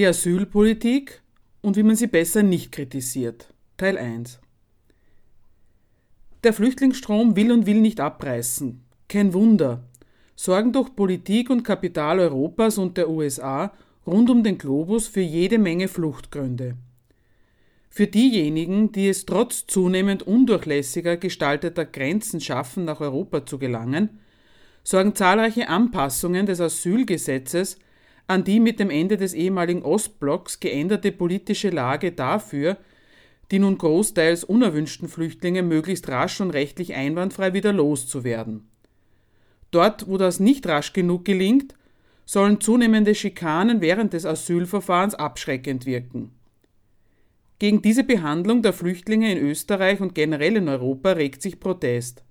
Die Asylpolitik und wie man sie besser nicht kritisiert. Teil 1. Der Flüchtlingsstrom will und will nicht abreißen. Kein Wunder. Sorgen durch Politik und Kapital Europas und der USA rund um den Globus für jede Menge Fluchtgründe. Für diejenigen, die es trotz zunehmend undurchlässiger gestalteter Grenzen schaffen, nach Europa zu gelangen, sorgen zahlreiche Anpassungen des Asylgesetzes an die mit dem Ende des ehemaligen Ostblocks geänderte politische Lage dafür, die nun großteils unerwünschten Flüchtlinge möglichst rasch und rechtlich einwandfrei wieder loszuwerden. Dort, wo das nicht rasch genug gelingt, sollen zunehmende Schikanen während des Asylverfahrens abschreckend wirken. Gegen diese Behandlung der Flüchtlinge in Österreich und generell in Europa regt sich Protest.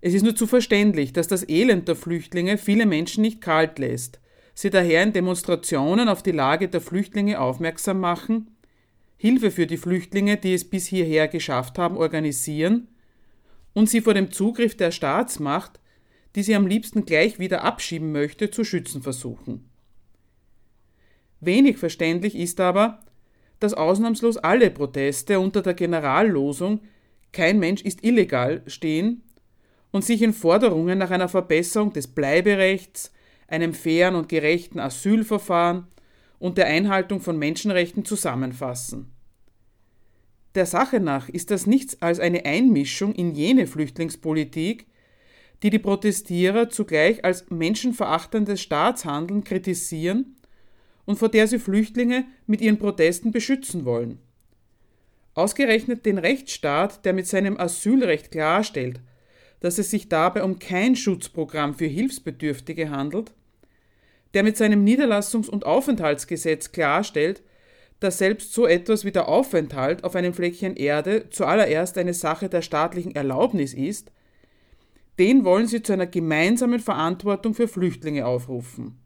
Es ist nur zu verständlich, dass das Elend der Flüchtlinge viele Menschen nicht kalt lässt, sie daher in Demonstrationen auf die Lage der Flüchtlinge aufmerksam machen, Hilfe für die Flüchtlinge, die es bis hierher geschafft haben, organisieren und sie vor dem Zugriff der Staatsmacht, die sie am liebsten gleich wieder abschieben möchte, zu schützen versuchen. Wenig verständlich ist aber, dass ausnahmslos alle Proteste unter der Generallosung Kein Mensch ist illegal stehen und sich in Forderungen nach einer Verbesserung des Bleiberechts, einem fairen und gerechten Asylverfahren und der Einhaltung von Menschenrechten zusammenfassen. Der Sache nach ist das nichts als eine Einmischung in jene Flüchtlingspolitik, die die Protestierer zugleich als menschenverachtendes Staatshandeln kritisieren und vor der sie Flüchtlinge mit ihren Protesten beschützen wollen. Ausgerechnet den Rechtsstaat, der mit seinem Asylrecht klarstellt, dass es sich dabei um kein Schutzprogramm für Hilfsbedürftige handelt, der mit seinem Niederlassungs- und Aufenthaltsgesetz klarstellt, dass selbst so etwas wie der Aufenthalt auf einem Fleckchen Erde zuallererst eine Sache der staatlichen Erlaubnis ist, den wollen sie zu einer gemeinsamen Verantwortung für Flüchtlinge aufrufen.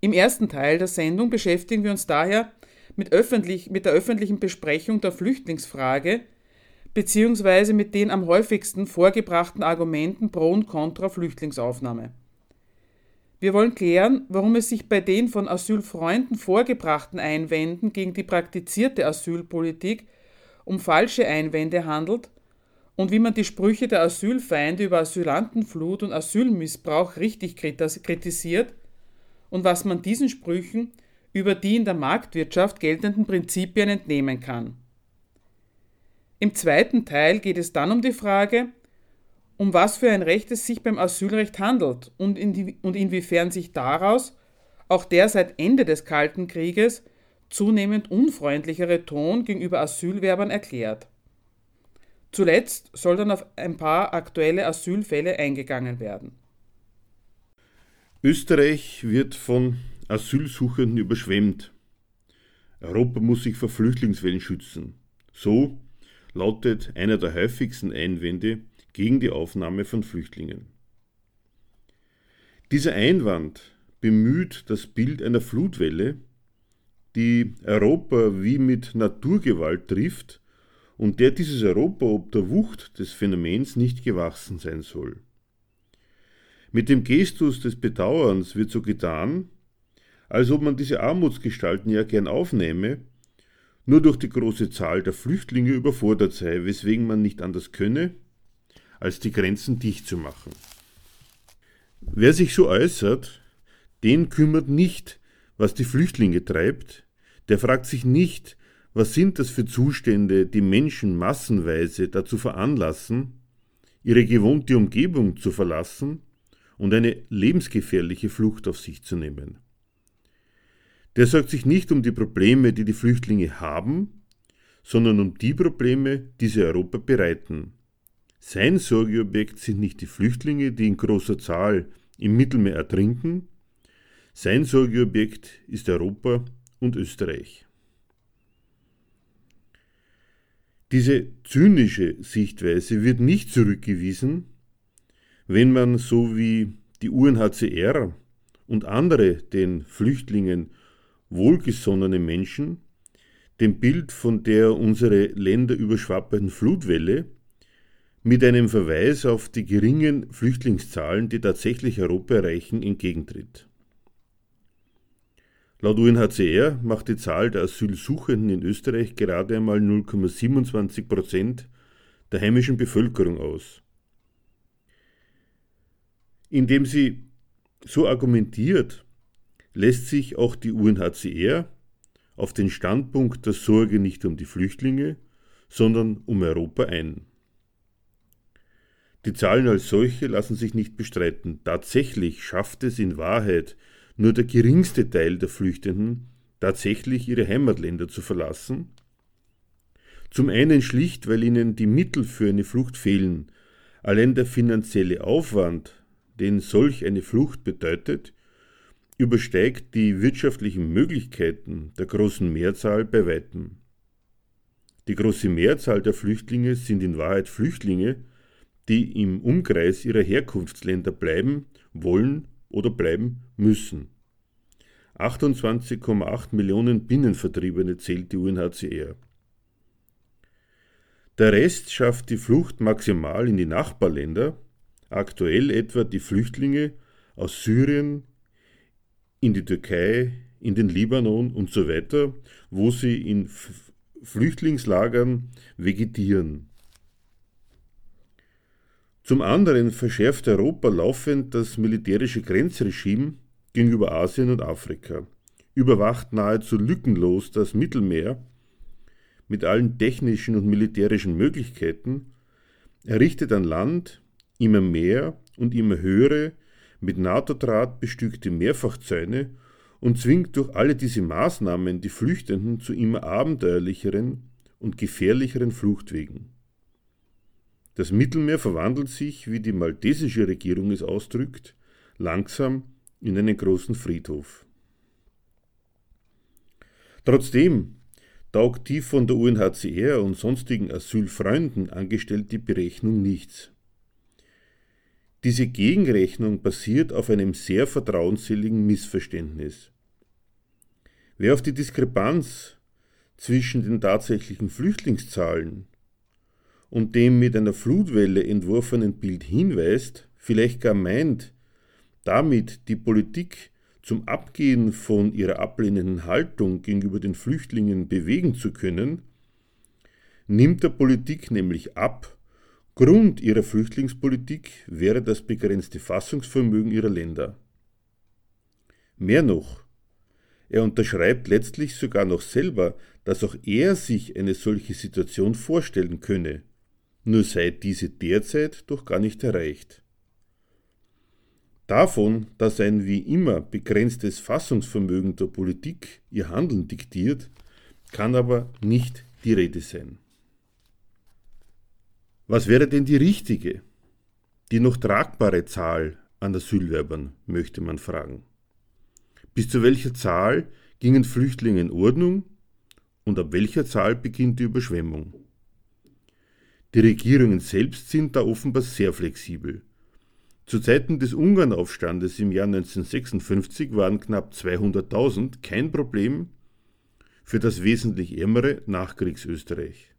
Im ersten Teil der Sendung beschäftigen wir uns daher mit, öffentlich, mit der öffentlichen Besprechung der Flüchtlingsfrage beziehungsweise mit den am häufigsten vorgebrachten Argumenten pro und contra Flüchtlingsaufnahme. Wir wollen klären, warum es sich bei den von Asylfreunden vorgebrachten Einwänden gegen die praktizierte Asylpolitik um falsche Einwände handelt und wie man die Sprüche der Asylfeinde über Asylantenflut und Asylmissbrauch richtig kritisiert und was man diesen Sprüchen über die in der Marktwirtschaft geltenden Prinzipien entnehmen kann. Im zweiten Teil geht es dann um die Frage, um was für ein Recht es sich beim Asylrecht handelt und, in die, und inwiefern sich daraus auch der seit Ende des Kalten Krieges zunehmend unfreundlichere Ton gegenüber Asylwerbern erklärt. Zuletzt soll dann auf ein paar aktuelle Asylfälle eingegangen werden. Österreich wird von Asylsuchenden überschwemmt. Europa muss sich vor Flüchtlingswellen schützen. So lautet einer der häufigsten Einwände gegen die Aufnahme von Flüchtlingen. Dieser Einwand bemüht das Bild einer Flutwelle, die Europa wie mit Naturgewalt trifft und der dieses Europa ob der Wucht des Phänomens nicht gewachsen sein soll. Mit dem Gestus des Bedauerns wird so getan, als ob man diese Armutsgestalten ja gern aufnehme nur durch die große Zahl der Flüchtlinge überfordert sei, weswegen man nicht anders könne, als die Grenzen dicht zu machen. Wer sich so äußert, den kümmert nicht, was die Flüchtlinge treibt, der fragt sich nicht, was sind das für Zustände, die Menschen massenweise dazu veranlassen, ihre gewohnte Umgebung zu verlassen und eine lebensgefährliche Flucht auf sich zu nehmen. Der sorgt sich nicht um die Probleme, die die Flüchtlinge haben, sondern um die Probleme, die sie Europa bereiten. Sein Sorgeobjekt sind nicht die Flüchtlinge, die in großer Zahl im Mittelmeer ertrinken, Sein Sorgeobjekt ist Europa und Österreich. Diese zynische Sichtweise wird nicht zurückgewiesen, wenn man so wie die UNHCR und andere den Flüchtlingen wohlgesonnene Menschen dem Bild von der unsere Länder überschwappenden Flutwelle mit einem Verweis auf die geringen Flüchtlingszahlen, die tatsächlich Europa erreichen, entgegentritt. Laut UNHCR macht die Zahl der Asylsuchenden in Österreich gerade einmal 0,27 Prozent der heimischen Bevölkerung aus. Indem sie so argumentiert, lässt sich auch die UNHCR auf den Standpunkt der Sorge nicht um die Flüchtlinge, sondern um Europa ein. Die Zahlen als solche lassen sich nicht bestreiten. Tatsächlich schafft es in Wahrheit nur der geringste Teil der Flüchtenden, tatsächlich ihre Heimatländer zu verlassen. Zum einen schlicht, weil ihnen die Mittel für eine Flucht fehlen. Allein der finanzielle Aufwand, den solch eine Flucht bedeutet, übersteigt die wirtschaftlichen Möglichkeiten der großen Mehrzahl bei weitem. Die große Mehrzahl der Flüchtlinge sind in Wahrheit Flüchtlinge, die im Umkreis ihrer Herkunftsländer bleiben wollen oder bleiben müssen. 28,8 Millionen Binnenvertriebene zählt die UNHCR. Der Rest schafft die Flucht maximal in die Nachbarländer, aktuell etwa die Flüchtlinge aus Syrien in die Türkei, in den Libanon und so weiter, wo sie in Flüchtlingslagern vegetieren. Zum anderen verschärft Europa laufend das militärische Grenzregime gegenüber Asien und Afrika, überwacht nahezu lückenlos das Mittelmeer mit allen technischen und militärischen Möglichkeiten, errichtet an Land immer mehr und immer höhere, mit NATO-Draht bestückte Mehrfachzäune und zwingt durch alle diese Maßnahmen die Flüchtenden zu immer abenteuerlicheren und gefährlicheren Fluchtwegen. Das Mittelmeer verwandelt sich, wie die maltesische Regierung es ausdrückt, langsam in einen großen Friedhof. Trotzdem taugt die von der UNHCR und sonstigen Asylfreunden angestellte Berechnung nichts. Diese Gegenrechnung basiert auf einem sehr vertrauensseligen Missverständnis. Wer auf die Diskrepanz zwischen den tatsächlichen Flüchtlingszahlen und dem mit einer Flutwelle entworfenen Bild hinweist, vielleicht gar meint, damit die Politik zum Abgehen von ihrer ablehnenden Haltung gegenüber den Flüchtlingen bewegen zu können, nimmt der Politik nämlich ab, Grund ihrer Flüchtlingspolitik wäre das begrenzte Fassungsvermögen ihrer Länder. Mehr noch, er unterschreibt letztlich sogar noch selber, dass auch er sich eine solche Situation vorstellen könne, nur sei diese derzeit doch gar nicht erreicht. Davon, dass ein wie immer begrenztes Fassungsvermögen der Politik ihr Handeln diktiert, kann aber nicht die Rede sein. Was wäre denn die richtige, die noch tragbare Zahl an Asylwerbern, möchte man fragen. Bis zu welcher Zahl gingen Flüchtlinge in Ordnung und ab welcher Zahl beginnt die Überschwemmung? Die Regierungen selbst sind da offenbar sehr flexibel. Zu Zeiten des Ungarnaufstandes im Jahr 1956 waren knapp 200.000 kein Problem für das wesentlich ärmere Nachkriegsösterreich.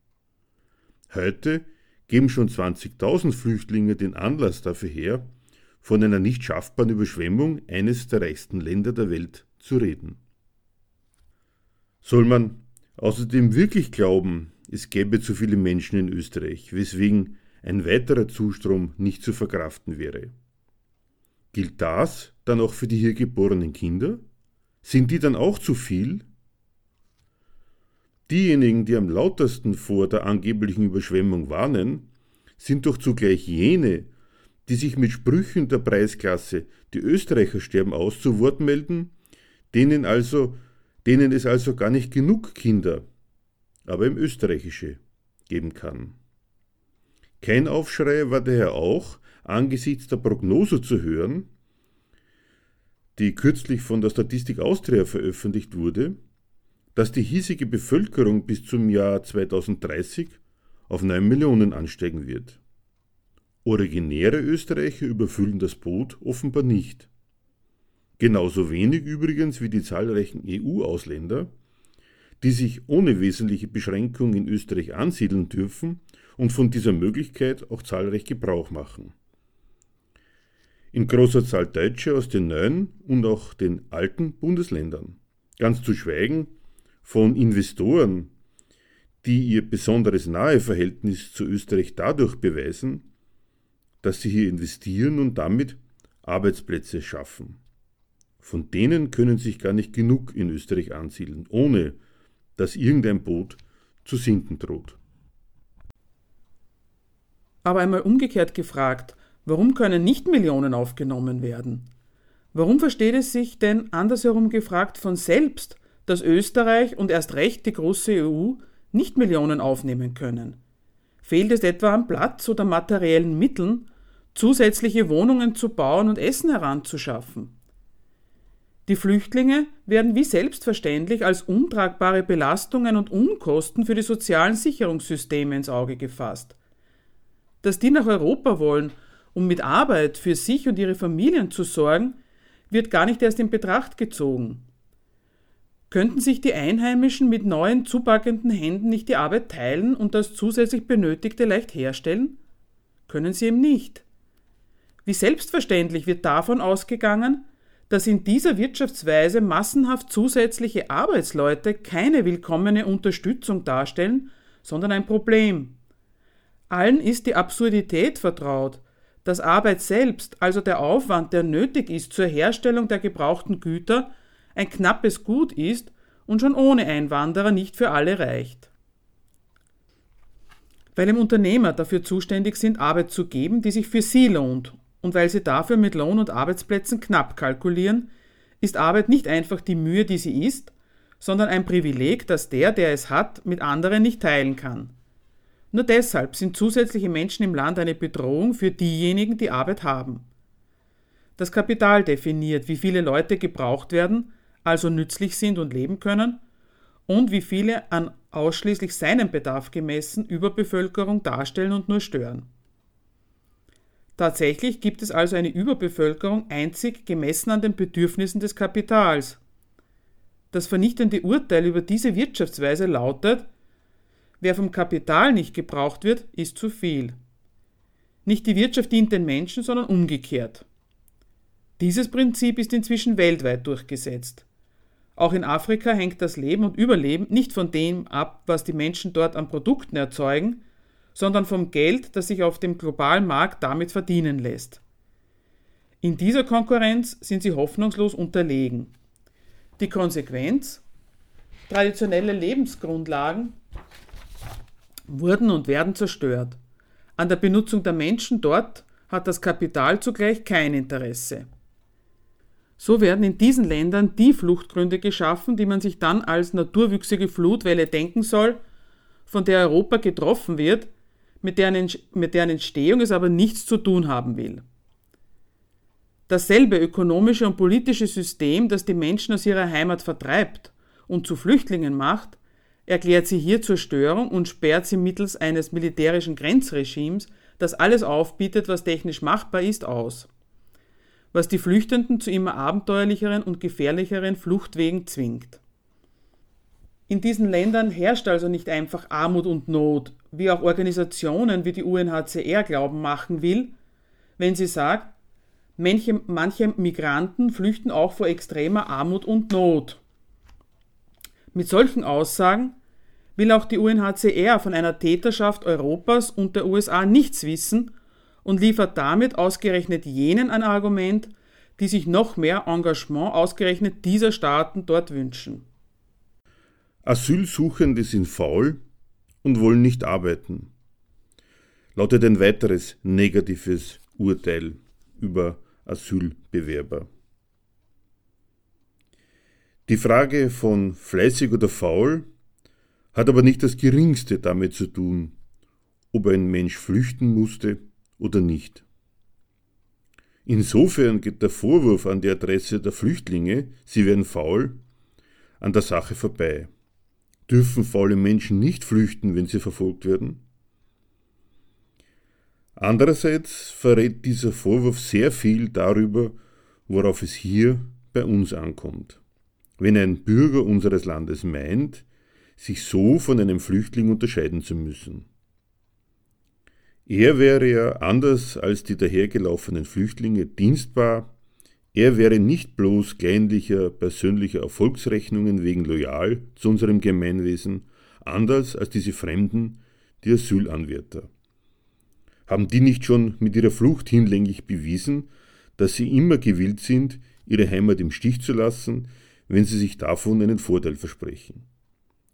Heute geben schon 20.000 Flüchtlinge den Anlass dafür her, von einer nicht schaffbaren Überschwemmung eines der reichsten Länder der Welt zu reden. Soll man außerdem wirklich glauben, es gäbe zu viele Menschen in Österreich, weswegen ein weiterer Zustrom nicht zu verkraften wäre. Gilt das dann auch für die hier geborenen Kinder? Sind die dann auch zu viel? Diejenigen, die am lautesten vor der angeblichen Überschwemmung warnen, sind doch zugleich jene, die sich mit Sprüchen der Preisklasse Die Österreicher sterben aus zu Wort melden, denen also denen es also gar nicht genug Kinder aber im Österreichische geben kann. Kein Aufschrei war daher auch, angesichts der Prognose zu hören, die kürzlich von der Statistik Austria veröffentlicht wurde, dass die hiesige Bevölkerung bis zum Jahr 2030 auf 9 Millionen ansteigen wird. Originäre Österreicher überfüllen das Boot offenbar nicht. Genauso wenig übrigens wie die zahlreichen EU-Ausländer, die sich ohne wesentliche Beschränkung in Österreich ansiedeln dürfen und von dieser Möglichkeit auch zahlreich Gebrauch machen. In großer Zahl Deutsche aus den neuen und auch den alten Bundesländern. Ganz zu schweigen von Investoren, die ihr besonderes Naheverhältnis zu Österreich dadurch beweisen, dass sie hier investieren und damit Arbeitsplätze schaffen. Von denen können sich gar nicht genug in Österreich ansiedeln, ohne dass irgendein Boot zu sinken droht. Aber einmal umgekehrt gefragt, warum können nicht Millionen aufgenommen werden? Warum versteht es sich denn andersherum gefragt von selbst, dass Österreich und erst recht die große EU nicht Millionen aufnehmen können? Fehlt es etwa an Platz oder materiellen Mitteln, zusätzliche Wohnungen zu bauen und Essen heranzuschaffen? Die Flüchtlinge werden wie selbstverständlich als untragbare Belastungen und Unkosten für die sozialen Sicherungssysteme ins Auge gefasst. Dass die nach Europa wollen, um mit Arbeit für sich und ihre Familien zu sorgen, wird gar nicht erst in Betracht gezogen. Könnten sich die Einheimischen mit neuen zupackenden Händen nicht die Arbeit teilen und das zusätzlich Benötigte leicht herstellen? Können sie eben nicht. Wie selbstverständlich wird davon ausgegangen, dass in dieser Wirtschaftsweise massenhaft zusätzliche Arbeitsleute keine willkommene Unterstützung darstellen, sondern ein Problem. Allen ist die Absurdität vertraut, dass Arbeit selbst, also der Aufwand, der nötig ist zur Herstellung der gebrauchten Güter, ein knappes Gut ist und schon ohne Einwanderer nicht für alle reicht. Weil im Unternehmer dafür zuständig sind, Arbeit zu geben, die sich für sie lohnt und weil sie dafür mit Lohn und Arbeitsplätzen knapp kalkulieren, ist Arbeit nicht einfach die Mühe, die sie ist, sondern ein Privileg, das der, der es hat, mit anderen nicht teilen kann. Nur deshalb sind zusätzliche Menschen im Land eine Bedrohung für diejenigen, die Arbeit haben. Das Kapital definiert, wie viele Leute gebraucht werden, also nützlich sind und leben können, und wie viele an ausschließlich seinem Bedarf gemessen Überbevölkerung darstellen und nur stören. Tatsächlich gibt es also eine Überbevölkerung einzig gemessen an den Bedürfnissen des Kapitals. Das vernichtende Urteil über diese Wirtschaftsweise lautet, wer vom Kapital nicht gebraucht wird, ist zu viel. Nicht die Wirtschaft dient den Menschen, sondern umgekehrt. Dieses Prinzip ist inzwischen weltweit durchgesetzt. Auch in Afrika hängt das Leben und Überleben nicht von dem ab, was die Menschen dort an Produkten erzeugen, sondern vom Geld, das sich auf dem globalen Markt damit verdienen lässt. In dieser Konkurrenz sind sie hoffnungslos unterlegen. Die Konsequenz? Traditionelle Lebensgrundlagen wurden und werden zerstört. An der Benutzung der Menschen dort hat das Kapital zugleich kein Interesse. So werden in diesen Ländern die Fluchtgründe geschaffen, die man sich dann als naturwüchsige Flutwelle denken soll, von der Europa getroffen wird, mit deren, mit deren Entstehung es aber nichts zu tun haben will. Dasselbe ökonomische und politische System, das die Menschen aus ihrer Heimat vertreibt und zu Flüchtlingen macht, erklärt sie hier zur Störung und sperrt sie mittels eines militärischen Grenzregimes, das alles aufbietet, was technisch machbar ist, aus. Was die Flüchtenden zu immer abenteuerlicheren und gefährlicheren Fluchtwegen zwingt. In diesen Ländern herrscht also nicht einfach Armut und Not, wie auch Organisationen wie die UNHCR glauben machen will, wenn sie sagt, manche, manche Migranten flüchten auch vor extremer Armut und Not. Mit solchen Aussagen will auch die UNHCR von einer Täterschaft Europas und der USA nichts wissen und liefert damit ausgerechnet jenen ein Argument, die sich noch mehr Engagement ausgerechnet dieser Staaten dort wünschen. Asylsuchende sind faul und wollen nicht arbeiten. Lautet ein weiteres negatives Urteil über Asylbewerber. Die Frage von fleißig oder faul hat aber nicht das geringste damit zu tun, ob ein Mensch flüchten musste oder nicht. Insofern geht der Vorwurf an die Adresse der Flüchtlinge, sie wären faul, an der Sache vorbei. Dürfen faule Menschen nicht flüchten, wenn sie verfolgt werden? Andererseits verrät dieser Vorwurf sehr viel darüber, worauf es hier bei uns ankommt. Wenn ein Bürger unseres Landes meint, sich so von einem Flüchtling unterscheiden zu müssen. Er wäre ja anders als die dahergelaufenen Flüchtlinge dienstbar, er wäre nicht bloß kleinlicher persönlicher Erfolgsrechnungen wegen loyal zu unserem Gemeinwesen, anders als diese Fremden, die Asylanwärter. Haben die nicht schon mit ihrer Flucht hinlänglich bewiesen, dass sie immer gewillt sind, ihre Heimat im Stich zu lassen, wenn sie sich davon einen Vorteil versprechen?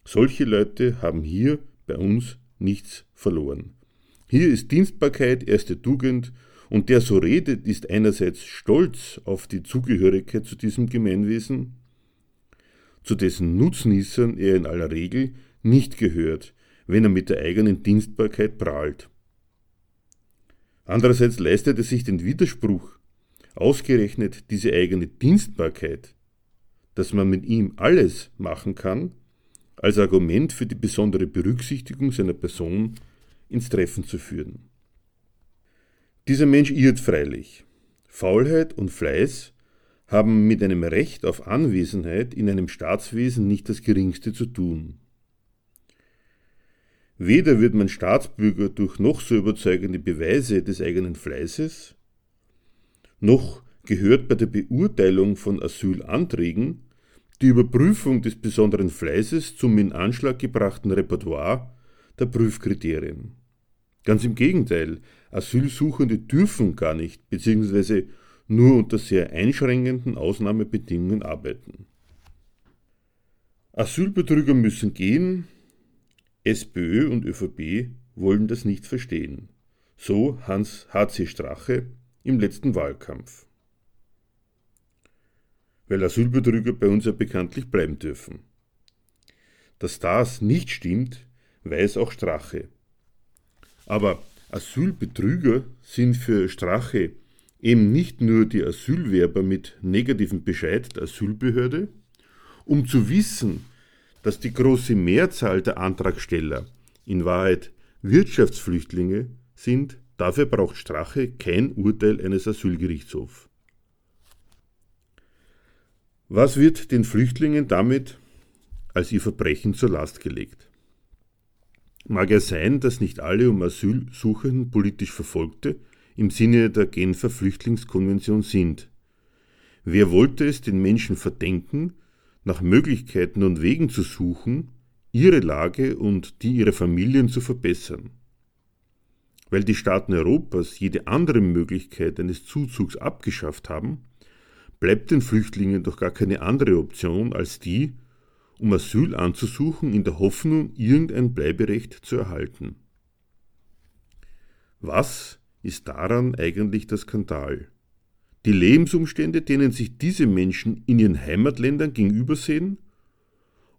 Solche Leute haben hier bei uns nichts verloren. Hier ist Dienstbarkeit erste Tugend und der so redet, ist einerseits stolz auf die Zugehörigkeit zu diesem Gemeinwesen, zu dessen Nutznießern er in aller Regel nicht gehört, wenn er mit der eigenen Dienstbarkeit prahlt. Andererseits leistet er sich den Widerspruch, ausgerechnet diese eigene Dienstbarkeit, dass man mit ihm alles machen kann, als Argument für die besondere Berücksichtigung seiner Person ins Treffen zu führen. Dieser Mensch irrt freilich. Faulheit und Fleiß haben mit einem Recht auf Anwesenheit in einem Staatswesen nicht das geringste zu tun. Weder wird man Staatsbürger durch noch so überzeugende Beweise des eigenen Fleißes, noch gehört bei der Beurteilung von Asylanträgen die Überprüfung des besonderen Fleißes zum in Anschlag gebrachten Repertoire der Prüfkriterien. Ganz im Gegenteil, Asylsuchende dürfen gar nicht bzw. nur unter sehr einschränkenden Ausnahmebedingungen arbeiten. Asylbetrüger müssen gehen, SPÖ und ÖVP wollen das nicht verstehen. So Hans H.C. Strache im letzten Wahlkampf. Weil Asylbetrüger bei uns ja bekanntlich bleiben dürfen. Dass das nicht stimmt, weiß auch Strache. Aber Asylbetrüger sind für Strache eben nicht nur die Asylwerber mit negativem Bescheid der Asylbehörde, um zu wissen, dass die große Mehrzahl der Antragsteller in Wahrheit Wirtschaftsflüchtlinge sind, dafür braucht Strache kein Urteil eines Asylgerichtshofs. Was wird den Flüchtlingen damit als ihr Verbrechen zur Last gelegt? Mag ja sein, dass nicht alle um Asylsuchenden politisch Verfolgte im Sinne der Genfer Flüchtlingskonvention sind. Wer wollte es den Menschen verdenken, nach Möglichkeiten und Wegen zu suchen, ihre Lage und die ihrer Familien zu verbessern. Weil die Staaten Europas jede andere Möglichkeit eines Zuzugs abgeschafft haben, bleibt den Flüchtlingen doch gar keine andere Option als die, um Asyl anzusuchen in der Hoffnung, irgendein Bleiberecht zu erhalten. Was ist daran eigentlich der Skandal? die Lebensumstände, denen sich diese Menschen in ihren Heimatländern gegenübersehen,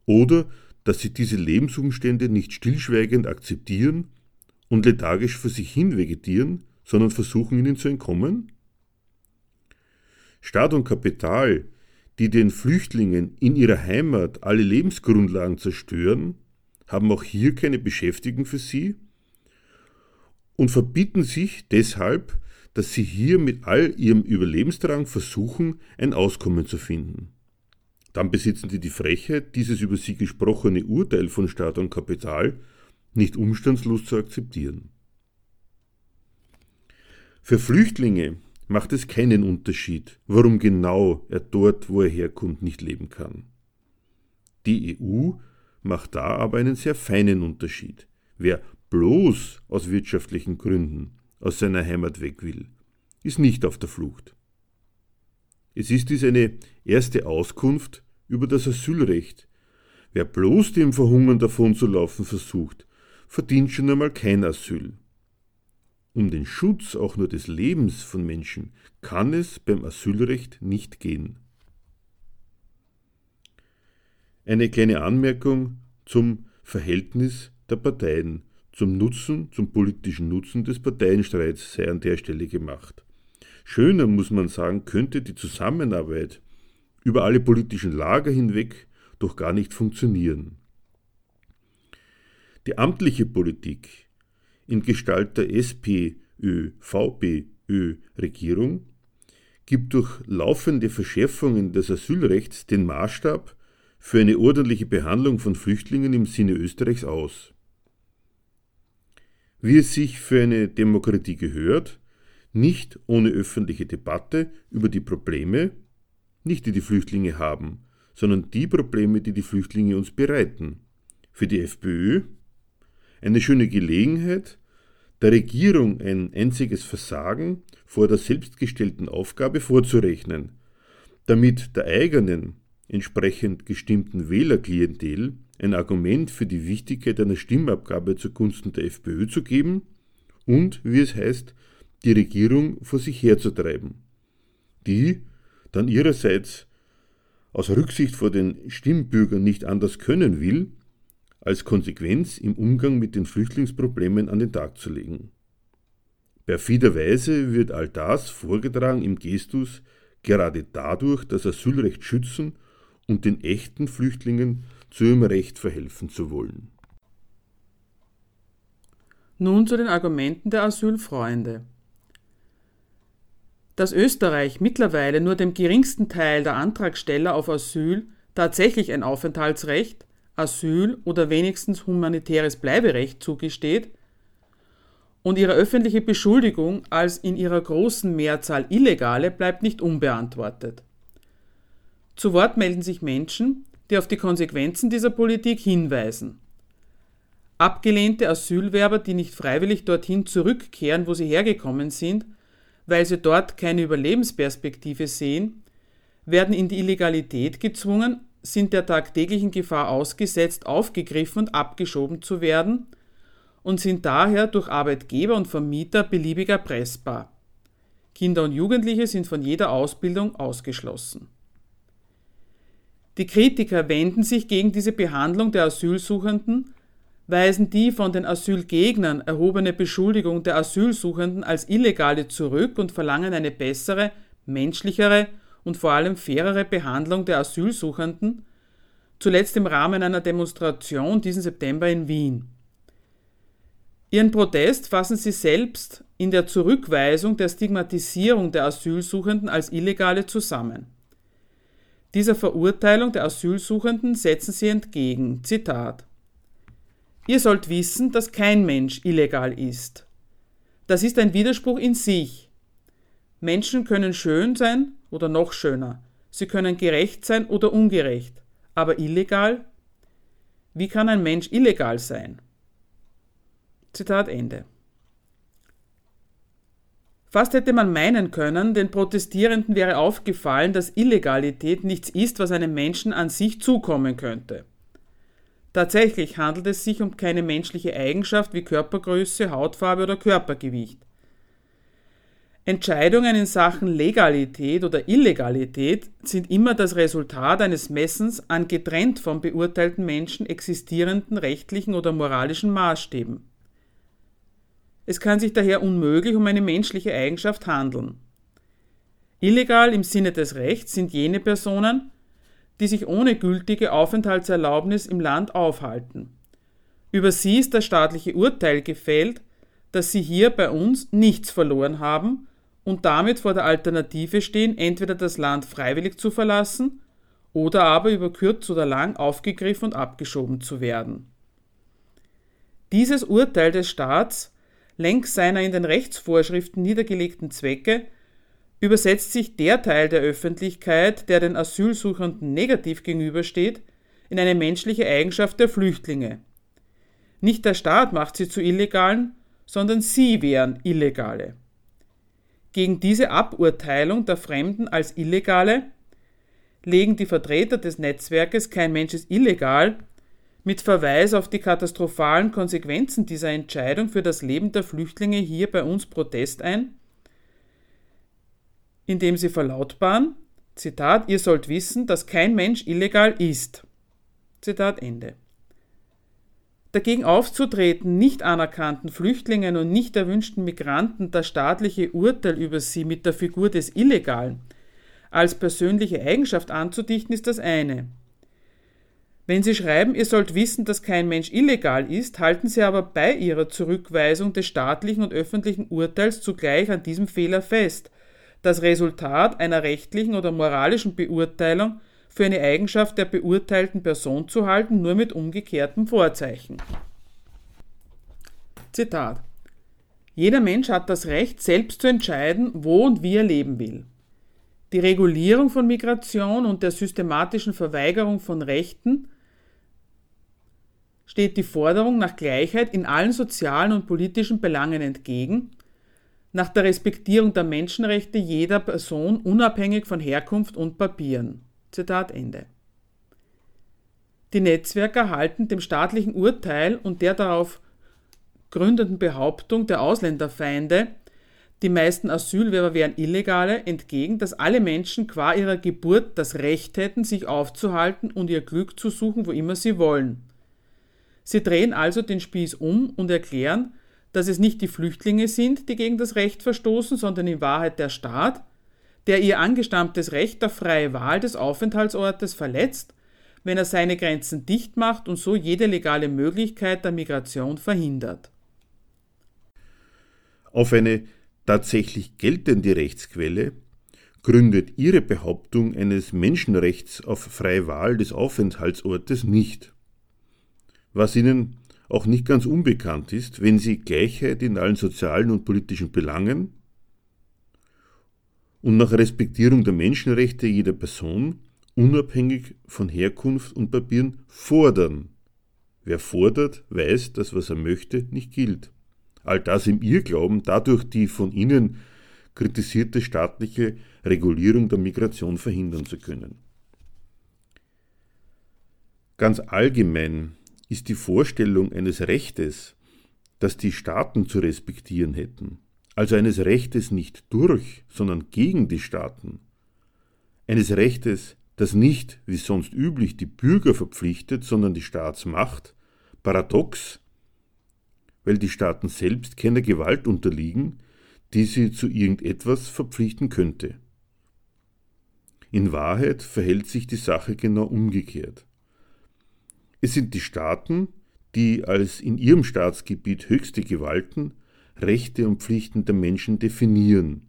oder dass sie diese Lebensumstände nicht stillschweigend akzeptieren und lethargisch für sich hin vegetieren, sondern versuchen ihnen zu entkommen? Staat und Kapital, die den Flüchtlingen in ihrer Heimat alle Lebensgrundlagen zerstören, haben auch hier keine Beschäftigung für sie und verbieten sich deshalb dass sie hier mit all ihrem Überlebensdrang versuchen, ein Auskommen zu finden. Dann besitzen sie die Frechheit, dieses über sie gesprochene Urteil von Staat und Kapital nicht umstandslos zu akzeptieren. Für Flüchtlinge macht es keinen Unterschied, warum genau er dort, wo er herkommt, nicht leben kann. Die EU macht da aber einen sehr feinen Unterschied. Wer bloß aus wirtschaftlichen Gründen aus seiner Heimat weg will, ist nicht auf der Flucht. Es ist dies eine erste Auskunft über das Asylrecht. Wer bloß dem Verhungern davonzulaufen versucht, verdient schon einmal kein Asyl. Um den Schutz auch nur des Lebens von Menschen kann es beim Asylrecht nicht gehen. Eine kleine Anmerkung zum Verhältnis der Parteien zum Nutzen, zum politischen Nutzen des Parteienstreits sei an der Stelle gemacht. Schöner, muss man sagen, könnte die Zusammenarbeit über alle politischen Lager hinweg doch gar nicht funktionieren. Die amtliche Politik in Gestalt der SPÖ-VPÖ-Regierung gibt durch laufende Verschärfungen des Asylrechts den Maßstab für eine ordentliche Behandlung von Flüchtlingen im Sinne Österreichs aus. Wie es sich für eine Demokratie gehört, nicht ohne öffentliche Debatte über die Probleme, nicht die die Flüchtlinge haben, sondern die Probleme, die die Flüchtlinge uns bereiten. Für die FPÖ eine schöne Gelegenheit, der Regierung ein einziges Versagen vor der selbstgestellten Aufgabe vorzurechnen, damit der eigenen, entsprechend gestimmten Wählerklientel ein Argument für die Wichtigkeit einer Stimmabgabe zugunsten der FPÖ zu geben und, wie es heißt, die Regierung vor sich herzutreiben, die dann ihrerseits aus Rücksicht vor den Stimmbürgern nicht anders können will, als Konsequenz im Umgang mit den Flüchtlingsproblemen an den Tag zu legen. Perfiderweise wird all das vorgetragen im Gestus gerade dadurch das Asylrecht schützen und den echten Flüchtlingen zu ihrem Recht verhelfen zu wollen. Nun zu den Argumenten der Asylfreunde. Dass Österreich mittlerweile nur dem geringsten Teil der Antragsteller auf Asyl tatsächlich ein Aufenthaltsrecht, Asyl oder wenigstens humanitäres Bleiberecht zugesteht und ihre öffentliche Beschuldigung als in ihrer großen Mehrzahl illegale bleibt nicht unbeantwortet. Zu Wort melden sich Menschen, die auf die Konsequenzen dieser Politik hinweisen. Abgelehnte Asylwerber, die nicht freiwillig dorthin zurückkehren, wo sie hergekommen sind, weil sie dort keine Überlebensperspektive sehen, werden in die Illegalität gezwungen sind der tagtäglichen Gefahr ausgesetzt, aufgegriffen und abgeschoben zu werden und sind daher durch Arbeitgeber und Vermieter beliebig erpressbar. Kinder und Jugendliche sind von jeder Ausbildung ausgeschlossen. Die Kritiker wenden sich gegen diese Behandlung der Asylsuchenden, weisen die von den Asylgegnern erhobene Beschuldigung der Asylsuchenden als Illegale zurück und verlangen eine bessere, menschlichere und vor allem fairere Behandlung der Asylsuchenden, zuletzt im Rahmen einer Demonstration diesen September in Wien. Ihren Protest fassen sie selbst in der Zurückweisung der Stigmatisierung der Asylsuchenden als Illegale zusammen. Dieser Verurteilung der Asylsuchenden setzen sie entgegen. Zitat. Ihr sollt wissen, dass kein Mensch illegal ist. Das ist ein Widerspruch in sich. Menschen können schön sein oder noch schöner. Sie können gerecht sein oder ungerecht. Aber illegal? Wie kann ein Mensch illegal sein? Zitat Ende. Fast hätte man meinen können, den Protestierenden wäre aufgefallen, dass Illegalität nichts ist, was einem Menschen an sich zukommen könnte. Tatsächlich handelt es sich um keine menschliche Eigenschaft wie Körpergröße, Hautfarbe oder Körpergewicht. Entscheidungen in Sachen Legalität oder Illegalität sind immer das Resultat eines Messens an getrennt vom beurteilten Menschen existierenden rechtlichen oder moralischen Maßstäben. Es kann sich daher unmöglich um eine menschliche Eigenschaft handeln. Illegal im Sinne des Rechts sind jene Personen, die sich ohne gültige Aufenthaltserlaubnis im Land aufhalten. Über sie ist das staatliche Urteil gefällt, dass sie hier bei uns nichts verloren haben und damit vor der Alternative stehen, entweder das Land freiwillig zu verlassen oder aber über kurz oder lang aufgegriffen und abgeschoben zu werden. Dieses Urteil des Staats, längs seiner in den Rechtsvorschriften niedergelegten Zwecke, übersetzt sich der Teil der Öffentlichkeit, der den Asylsuchenden negativ gegenübersteht, in eine menschliche Eigenschaft der Flüchtlinge. Nicht der Staat macht sie zu Illegalen, sondern sie wären Illegale. Gegen diese Aburteilung der Fremden als Illegale legen die Vertreter des Netzwerkes Kein Mensch ist illegal mit Verweis auf die katastrophalen Konsequenzen dieser Entscheidung für das Leben der Flüchtlinge hier bei uns Protest ein, indem sie verlautbaren, Zitat, ihr sollt wissen, dass kein Mensch illegal ist. Zitat Ende. Dagegen aufzutreten, nicht anerkannten Flüchtlingen und nicht erwünschten Migranten das staatliche Urteil über sie mit der Figur des Illegalen als persönliche Eigenschaft anzudichten, ist das eine. Wenn Sie schreiben, ihr sollt wissen, dass kein Mensch illegal ist, halten Sie aber bei Ihrer Zurückweisung des staatlichen und öffentlichen Urteils zugleich an diesem Fehler fest, das Resultat einer rechtlichen oder moralischen Beurteilung für eine Eigenschaft der beurteilten Person zu halten, nur mit umgekehrtem Vorzeichen. Zitat Jeder Mensch hat das Recht, selbst zu entscheiden, wo und wie er leben will. Die Regulierung von Migration und der systematischen Verweigerung von Rechten steht die Forderung nach Gleichheit in allen sozialen und politischen Belangen entgegen, nach der Respektierung der Menschenrechte jeder Person unabhängig von Herkunft und Papieren. Zitat Ende. Die Netzwerke halten dem staatlichen Urteil und der darauf gründenden Behauptung der Ausländerfeinde, die meisten Asylwerber wären Illegale, entgegen, dass alle Menschen qua ihrer Geburt das Recht hätten, sich aufzuhalten und ihr Glück zu suchen, wo immer sie wollen. Sie drehen also den Spieß um und erklären, dass es nicht die Flüchtlinge sind, die gegen das Recht verstoßen, sondern in Wahrheit der Staat, der ihr angestammtes Recht auf freie Wahl des Aufenthaltsortes verletzt, wenn er seine Grenzen dicht macht und so jede legale Möglichkeit der Migration verhindert. Auf eine tatsächlich geltende Rechtsquelle gründet ihre Behauptung eines Menschenrechts auf freie Wahl des Aufenthaltsortes nicht. Was ihnen auch nicht ganz unbekannt ist, wenn sie Gleichheit in allen sozialen und politischen Belangen und nach Respektierung der Menschenrechte jeder Person, unabhängig von Herkunft und Papieren, fordern. Wer fordert, weiß, dass was er möchte nicht gilt. All das im Irrglauben, dadurch die von ihnen kritisierte staatliche Regulierung der Migration verhindern zu können. Ganz allgemein ist die Vorstellung eines Rechtes, das die Staaten zu respektieren hätten, also eines Rechtes nicht durch, sondern gegen die Staaten, eines Rechtes, das nicht, wie sonst üblich, die Bürger verpflichtet, sondern die Staatsmacht, paradox, weil die Staaten selbst keiner Gewalt unterliegen, die sie zu irgendetwas verpflichten könnte. In Wahrheit verhält sich die Sache genau umgekehrt. Es sind die Staaten, die als in ihrem Staatsgebiet höchste Gewalten Rechte und Pflichten der Menschen definieren.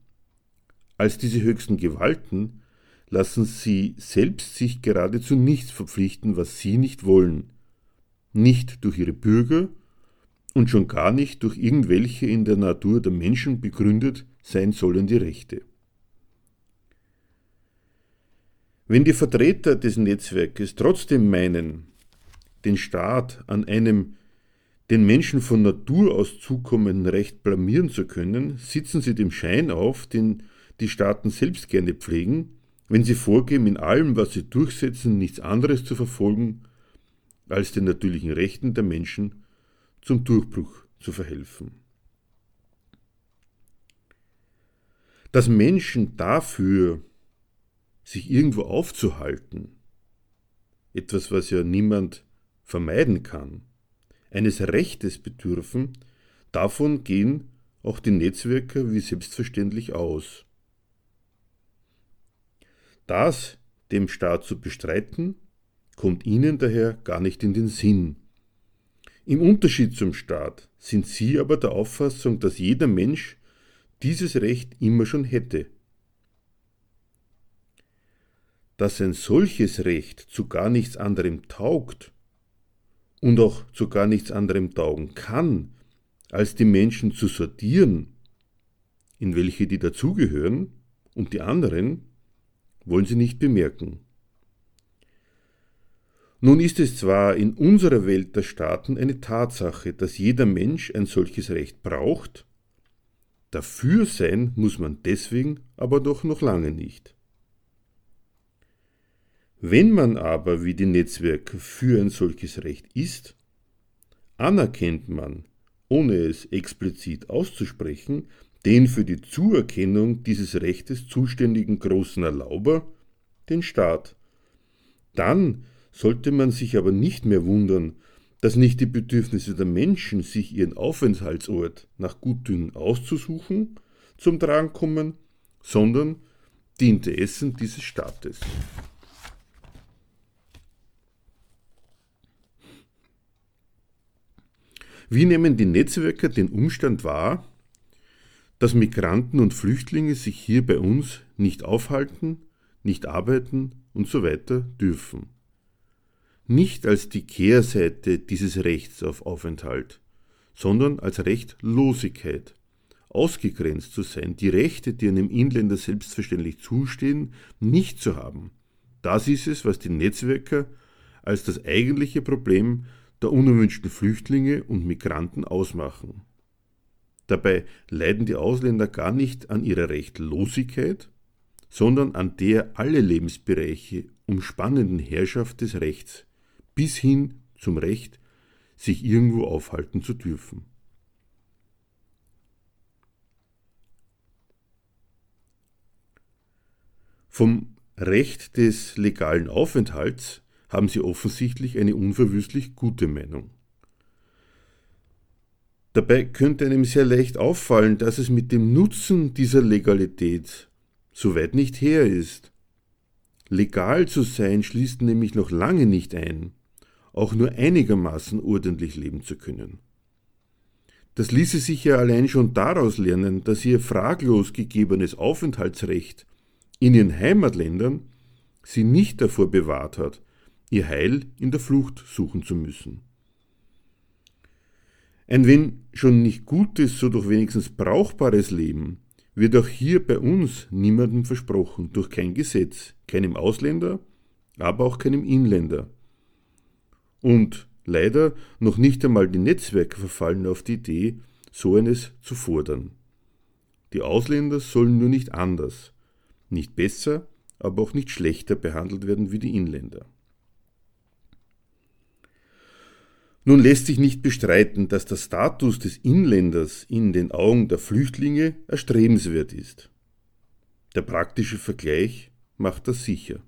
Als diese höchsten Gewalten lassen sie selbst sich geradezu nichts verpflichten, was sie nicht wollen, nicht durch ihre Bürger und schon gar nicht durch irgendwelche in der Natur der Menschen begründet sein sollen die Rechte. Wenn die Vertreter des Netzwerkes trotzdem meinen, den Staat an einem den Menschen von Natur aus zukommenden Recht blamieren zu können, sitzen sie dem Schein auf, den die Staaten selbst gerne pflegen, wenn sie vorgeben, in allem, was sie durchsetzen, nichts anderes zu verfolgen, als den natürlichen Rechten der Menschen zum Durchbruch zu verhelfen. Dass Menschen dafür, sich irgendwo aufzuhalten, etwas, was ja niemand vermeiden kann, eines Rechtes bedürfen, davon gehen auch die Netzwerker wie selbstverständlich aus. Das dem Staat zu bestreiten, kommt ihnen daher gar nicht in den Sinn. Im Unterschied zum Staat sind sie aber der Auffassung, dass jeder Mensch dieses Recht immer schon hätte. Dass ein solches Recht zu gar nichts anderem taugt, und auch zu gar nichts anderem taugen kann, als die Menschen zu sortieren, in welche die dazugehören, und die anderen wollen sie nicht bemerken. Nun ist es zwar in unserer Welt der Staaten eine Tatsache, dass jeder Mensch ein solches Recht braucht, dafür sein muss man deswegen aber doch noch lange nicht. Wenn man aber, wie die Netzwerke, für ein solches Recht ist, anerkennt man, ohne es explizit auszusprechen, den für die Zuerkennung dieses Rechtes zuständigen großen Erlauber, den Staat. Dann sollte man sich aber nicht mehr wundern, dass nicht die Bedürfnisse der Menschen, sich ihren Aufenthaltsort nach Gutdünken auszusuchen, zum Tragen kommen, sondern die Interessen dieses Staates. Wie nehmen die Netzwerker den Umstand wahr, dass Migranten und Flüchtlinge sich hier bei uns nicht aufhalten, nicht arbeiten und so weiter dürfen? Nicht als die Kehrseite dieses Rechts auf Aufenthalt, sondern als Rechtlosigkeit, ausgegrenzt zu sein, die Rechte, die einem Inländer selbstverständlich zustehen, nicht zu haben. Das ist es, was die Netzwerker als das eigentliche Problem der unerwünschten Flüchtlinge und Migranten ausmachen. Dabei leiden die Ausländer gar nicht an ihrer Rechtlosigkeit, sondern an der alle Lebensbereiche umspannenden Herrschaft des Rechts, bis hin zum Recht, sich irgendwo aufhalten zu dürfen. Vom Recht des legalen Aufenthalts haben sie offensichtlich eine unverwüstlich gute Meinung. Dabei könnte einem sehr leicht auffallen, dass es mit dem Nutzen dieser Legalität so weit nicht her ist. Legal zu sein schließt nämlich noch lange nicht ein, auch nur einigermaßen ordentlich leben zu können. Das ließe sich ja allein schon daraus lernen, dass ihr fraglos gegebenes Aufenthaltsrecht in ihren Heimatländern sie nicht davor bewahrt hat, ihr Heil in der Flucht suchen zu müssen. Ein wenn schon nicht gutes, so doch wenigstens brauchbares Leben wird auch hier bei uns niemandem versprochen, durch kein Gesetz, keinem Ausländer, aber auch keinem Inländer. Und leider noch nicht einmal die Netzwerke verfallen auf die Idee, so eines zu fordern. Die Ausländer sollen nur nicht anders, nicht besser, aber auch nicht schlechter behandelt werden wie die Inländer. Nun lässt sich nicht bestreiten, dass der Status des Inländers in den Augen der Flüchtlinge erstrebenswert ist. Der praktische Vergleich macht das sicher.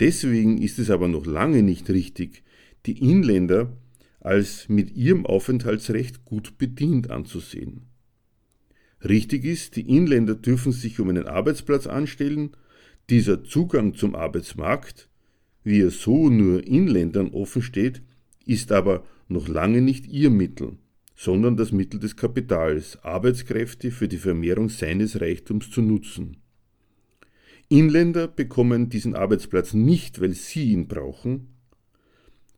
Deswegen ist es aber noch lange nicht richtig, die Inländer als mit ihrem Aufenthaltsrecht gut bedient anzusehen. Richtig ist, die Inländer dürfen sich um einen Arbeitsplatz anstellen, dieser Zugang zum Arbeitsmarkt, wie er so nur Inländern offen steht, ist aber noch lange nicht ihr Mittel, sondern das Mittel des Kapitals, Arbeitskräfte für die Vermehrung seines Reichtums zu nutzen. Inländer bekommen diesen Arbeitsplatz nicht, weil sie ihn brauchen,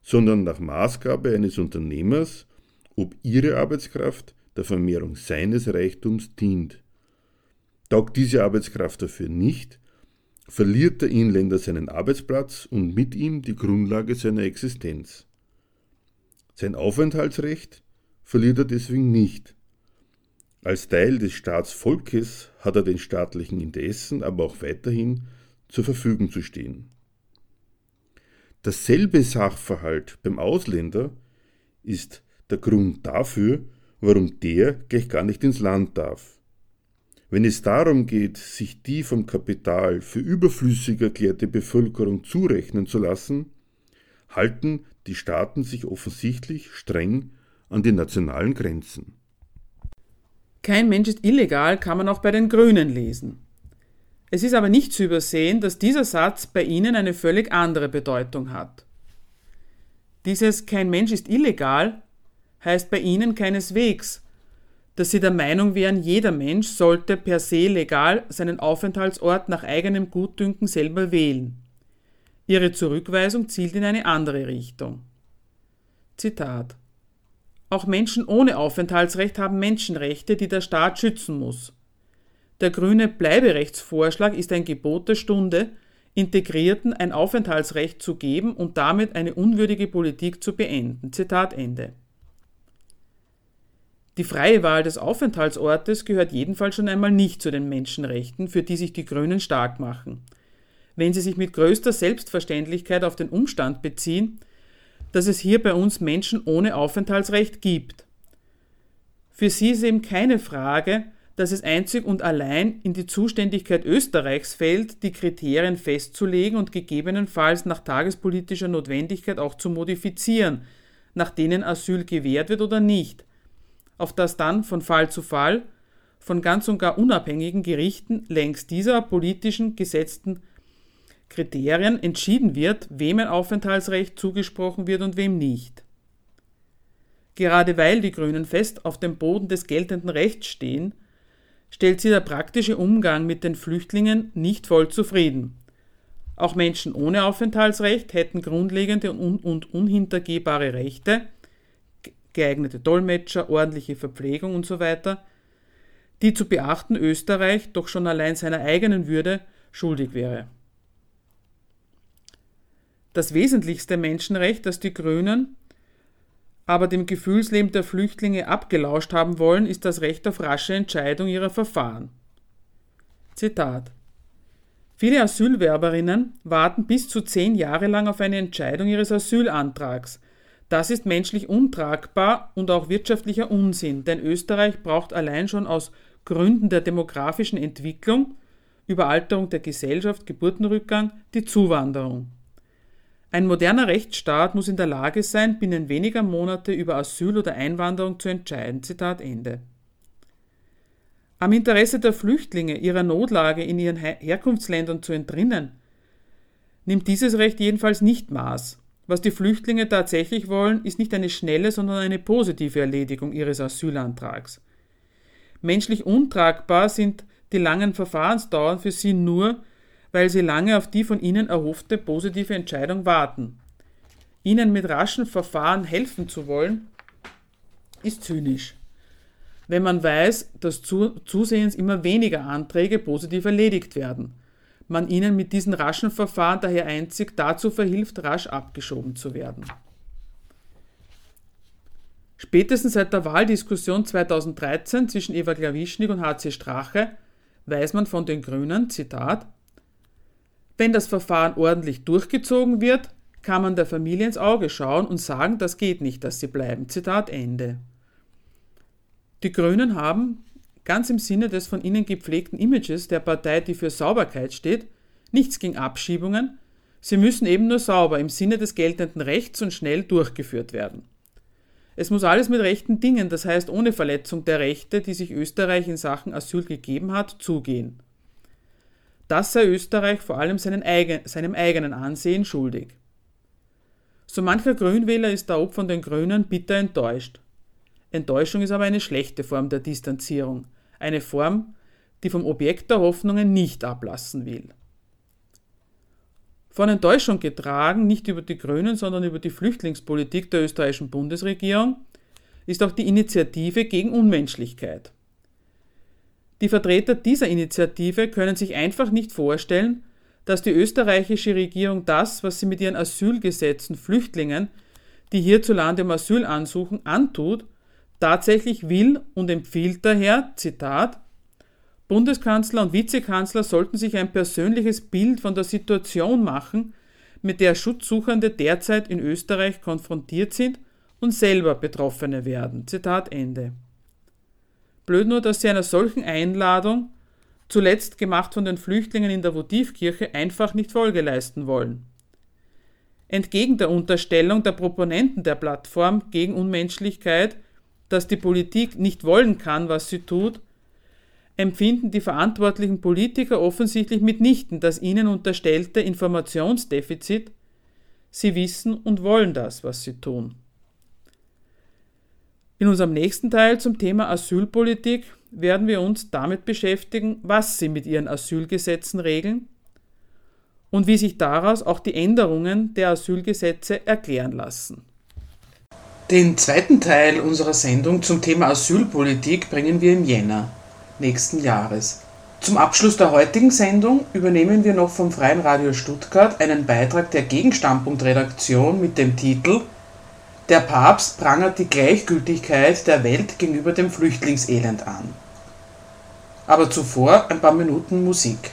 sondern nach Maßgabe eines Unternehmers, ob ihre Arbeitskraft der Vermehrung seines Reichtums dient. Taugt diese Arbeitskraft dafür nicht, verliert der Inländer seinen Arbeitsplatz und mit ihm die Grundlage seiner Existenz. Sein Aufenthaltsrecht verliert er deswegen nicht. Als Teil des Staatsvolkes hat er den staatlichen Interessen aber auch weiterhin zur Verfügung zu stehen. Dasselbe Sachverhalt beim Ausländer ist der Grund dafür, warum der gleich gar nicht ins Land darf. Wenn es darum geht, sich die vom Kapital für überflüssig erklärte Bevölkerung zurechnen zu lassen, halten die Staaten sich offensichtlich streng an die nationalen Grenzen. Kein Mensch ist illegal kann man auch bei den Grünen lesen. Es ist aber nicht zu übersehen, dass dieser Satz bei ihnen eine völlig andere Bedeutung hat. Dieses Kein Mensch ist illegal heißt bei ihnen keineswegs, dass sie der Meinung wären, jeder Mensch sollte per se legal seinen Aufenthaltsort nach eigenem Gutdünken selber wählen. Ihre Zurückweisung zielt in eine andere Richtung. Zitat Auch Menschen ohne Aufenthaltsrecht haben Menschenrechte, die der Staat schützen muss. Der grüne Bleiberechtsvorschlag ist ein Gebot der Stunde, Integrierten ein Aufenthaltsrecht zu geben und damit eine unwürdige Politik zu beenden. Zitat Ende. Die freie Wahl des Aufenthaltsortes gehört jedenfalls schon einmal nicht zu den Menschenrechten, für die sich die Grünen stark machen. Wenn sie sich mit größter Selbstverständlichkeit auf den Umstand beziehen, dass es hier bei uns Menschen ohne Aufenthaltsrecht gibt. Für sie ist eben keine Frage, dass es einzig und allein in die Zuständigkeit Österreichs fällt, die Kriterien festzulegen und gegebenenfalls nach tagespolitischer Notwendigkeit auch zu modifizieren, nach denen Asyl gewährt wird oder nicht, auf das dann von Fall zu Fall von ganz und gar unabhängigen Gerichten längs dieser politischen gesetzten Kriterien entschieden wird, wem ein Aufenthaltsrecht zugesprochen wird und wem nicht. Gerade weil die Grünen fest auf dem Boden des geltenden Rechts stehen, stellt sie der praktische Umgang mit den Flüchtlingen nicht voll zufrieden. Auch Menschen ohne Aufenthaltsrecht hätten grundlegende und unhintergehbare Rechte, geeignete Dolmetscher, ordentliche Verpflegung usw., so die zu beachten Österreich doch schon allein seiner eigenen Würde schuldig wäre. Das wesentlichste Menschenrecht, das die Grünen aber dem Gefühlsleben der Flüchtlinge abgelauscht haben wollen, ist das Recht auf rasche Entscheidung ihrer Verfahren. Zitat Viele Asylwerberinnen warten bis zu zehn Jahre lang auf eine Entscheidung ihres Asylantrags. Das ist menschlich untragbar und auch wirtschaftlicher Unsinn, denn Österreich braucht allein schon aus Gründen der demografischen Entwicklung, Überalterung der Gesellschaft, Geburtenrückgang, die Zuwanderung. Ein moderner Rechtsstaat muss in der Lage sein, binnen weniger Monate über Asyl oder Einwanderung zu entscheiden. Zitat Ende. Am Interesse der Flüchtlinge, ihrer Notlage in ihren Herkunftsländern zu entrinnen, nimmt dieses Recht jedenfalls nicht Maß. Was die Flüchtlinge tatsächlich wollen, ist nicht eine schnelle, sondern eine positive Erledigung ihres Asylantrags. Menschlich untragbar sind die langen Verfahrensdauern für sie nur, weil sie lange auf die von ihnen erhoffte positive Entscheidung warten. Ihnen mit raschen Verfahren helfen zu wollen, ist zynisch. Wenn man weiß, dass zusehends immer weniger Anträge positiv erledigt werden, man ihnen mit diesen raschen Verfahren daher einzig dazu verhilft, rasch abgeschoben zu werden. Spätestens seit der Wahldiskussion 2013 zwischen Eva Klawischnik und HC Strache weiß man von den Grünen, Zitat, wenn das Verfahren ordentlich durchgezogen wird, kann man der Familie ins Auge schauen und sagen, das geht nicht, dass sie bleiben. Zitat Ende. Die Grünen haben, ganz im Sinne des von ihnen gepflegten Images der Partei, die für Sauberkeit steht, nichts gegen Abschiebungen, sie müssen eben nur sauber im Sinne des geltenden Rechts und schnell durchgeführt werden. Es muss alles mit rechten Dingen, das heißt ohne Verletzung der Rechte, die sich Österreich in Sachen Asyl gegeben hat, zugehen. Das sei Österreich vor allem eigen, seinem eigenen Ansehen schuldig. So mancher Grünwähler ist da ob von den Grünen bitter enttäuscht. Enttäuschung ist aber eine schlechte Form der Distanzierung, eine Form, die vom Objekt der Hoffnungen nicht ablassen will. Von Enttäuschung getragen, nicht über die Grünen, sondern über die Flüchtlingspolitik der österreichischen Bundesregierung, ist auch die Initiative gegen Unmenschlichkeit. Die Vertreter dieser Initiative können sich einfach nicht vorstellen, dass die österreichische Regierung das, was sie mit ihren Asylgesetzen Flüchtlingen, die hierzulande um Asyl ansuchen, antut, tatsächlich will und empfiehlt daher, Zitat, Bundeskanzler und Vizekanzler sollten sich ein persönliches Bild von der Situation machen, mit der Schutzsuchende derzeit in Österreich konfrontiert sind und selber Betroffene werden. Zitat Ende. Blöd nur, dass sie einer solchen Einladung, zuletzt gemacht von den Flüchtlingen in der Votivkirche, einfach nicht Folge leisten wollen. Entgegen der Unterstellung der Proponenten der Plattform gegen Unmenschlichkeit, dass die Politik nicht wollen kann, was sie tut, empfinden die verantwortlichen Politiker offensichtlich mitnichten das ihnen unterstellte Informationsdefizit, sie wissen und wollen das, was sie tun. In unserem nächsten Teil zum Thema Asylpolitik werden wir uns damit beschäftigen, was sie mit ihren Asylgesetzen regeln und wie sich daraus auch die Änderungen der Asylgesetze erklären lassen. Den zweiten Teil unserer Sendung zum Thema Asylpolitik bringen wir im Jänner nächsten Jahres. Zum Abschluss der heutigen Sendung übernehmen wir noch vom Freien Radio Stuttgart einen Beitrag der Gegenstandpunkt-Redaktion mit dem Titel der Papst prangert die Gleichgültigkeit der Welt gegenüber dem Flüchtlingselend an. Aber zuvor ein paar Minuten Musik.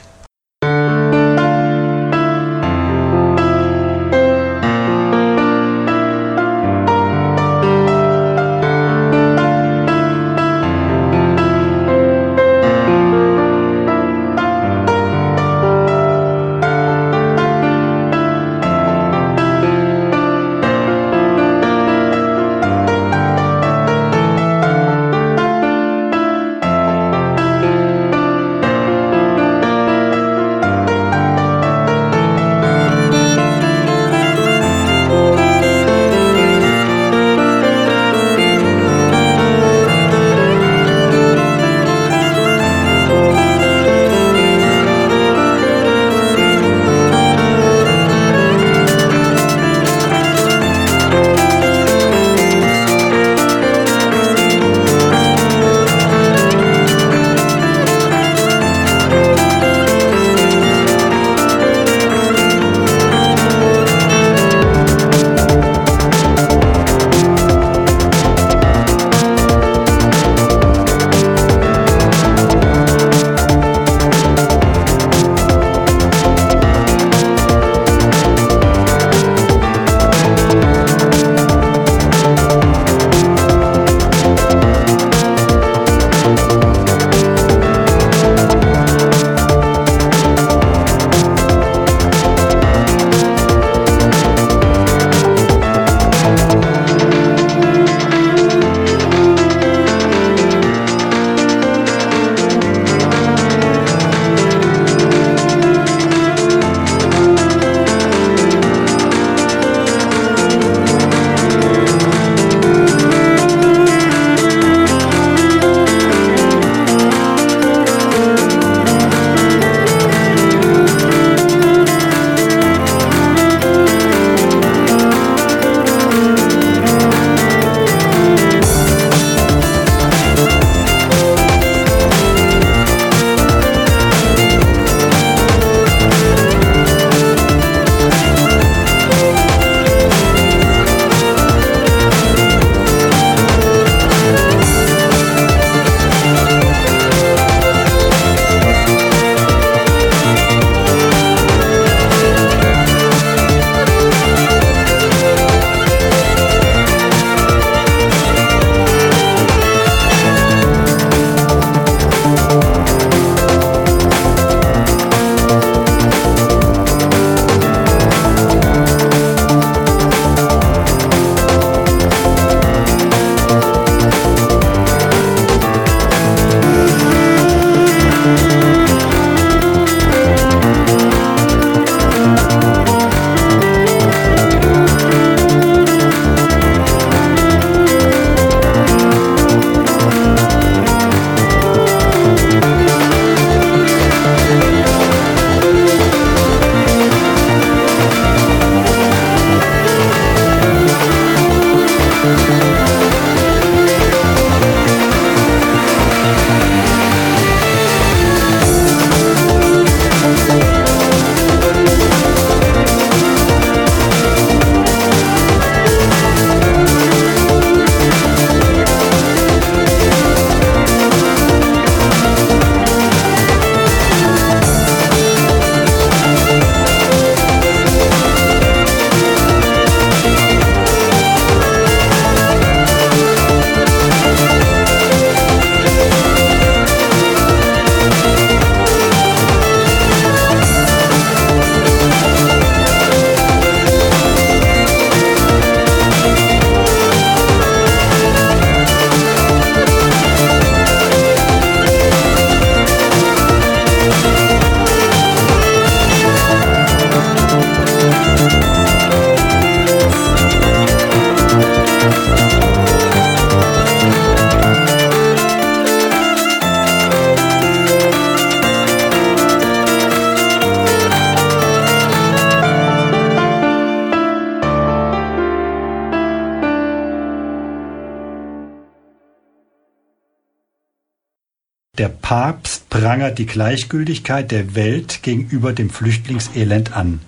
Der Papst prangert die Gleichgültigkeit der Welt gegenüber dem Flüchtlingselend an.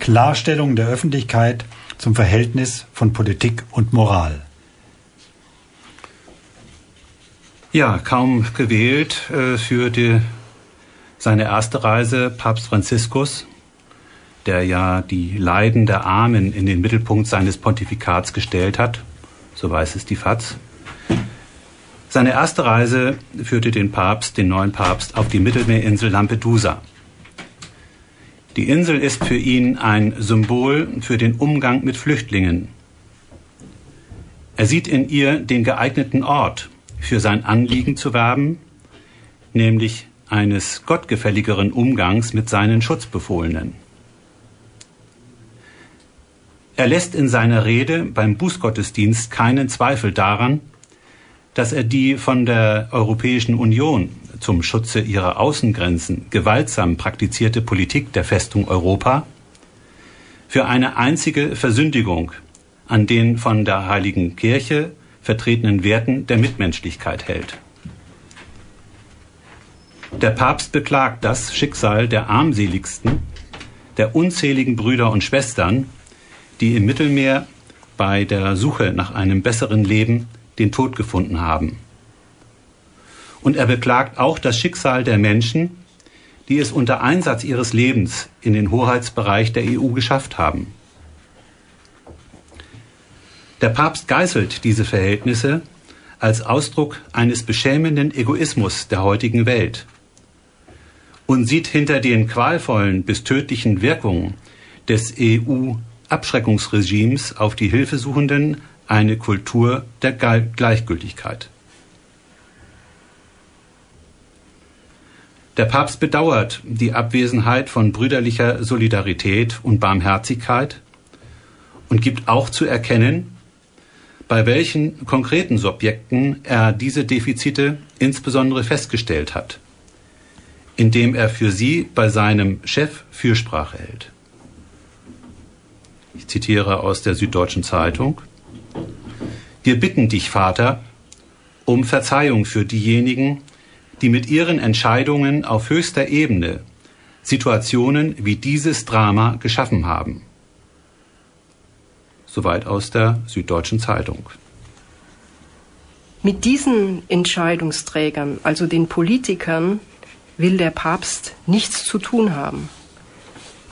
Klarstellung der Öffentlichkeit zum Verhältnis von Politik und Moral. Ja, kaum gewählt äh, führte seine erste Reise Papst Franziskus, der ja die Leiden der Armen in den Mittelpunkt seines Pontifikats gestellt hat, so weiß es die FAZ. Seine erste Reise führte den Papst, den neuen Papst, auf die Mittelmeerinsel Lampedusa. Die Insel ist für ihn ein Symbol für den Umgang mit Flüchtlingen. Er sieht in ihr den geeigneten Ort, für sein Anliegen zu werben, nämlich eines gottgefälligeren Umgangs mit seinen Schutzbefohlenen. Er lässt in seiner Rede beim Bußgottesdienst keinen Zweifel daran, dass er die von der Europäischen Union zum Schutze ihrer Außengrenzen gewaltsam praktizierte Politik der Festung Europa für eine einzige Versündigung an den von der Heiligen Kirche vertretenen Werten der Mitmenschlichkeit hält. Der Papst beklagt das Schicksal der armseligsten, der unzähligen Brüder und Schwestern, die im Mittelmeer bei der Suche nach einem besseren Leben den Tod gefunden haben. Und er beklagt auch das Schicksal der Menschen, die es unter Einsatz ihres Lebens in den Hoheitsbereich der EU geschafft haben. Der Papst geißelt diese Verhältnisse als Ausdruck eines beschämenden Egoismus der heutigen Welt und sieht hinter den qualvollen bis tödlichen Wirkungen des EU-Abschreckungsregimes auf die Hilfesuchenden eine Kultur der Gleichgültigkeit. Der Papst bedauert die Abwesenheit von brüderlicher Solidarität und Barmherzigkeit und gibt auch zu erkennen, bei welchen konkreten Subjekten er diese Defizite insbesondere festgestellt hat, indem er für sie bei seinem Chef Fürsprache hält. Ich zitiere aus der Süddeutschen Zeitung. Wir bitten dich, Vater, um Verzeihung für diejenigen, die mit ihren Entscheidungen auf höchster Ebene Situationen wie dieses Drama geschaffen haben. Soweit aus der Süddeutschen Zeitung. Mit diesen Entscheidungsträgern, also den Politikern, will der Papst nichts zu tun haben.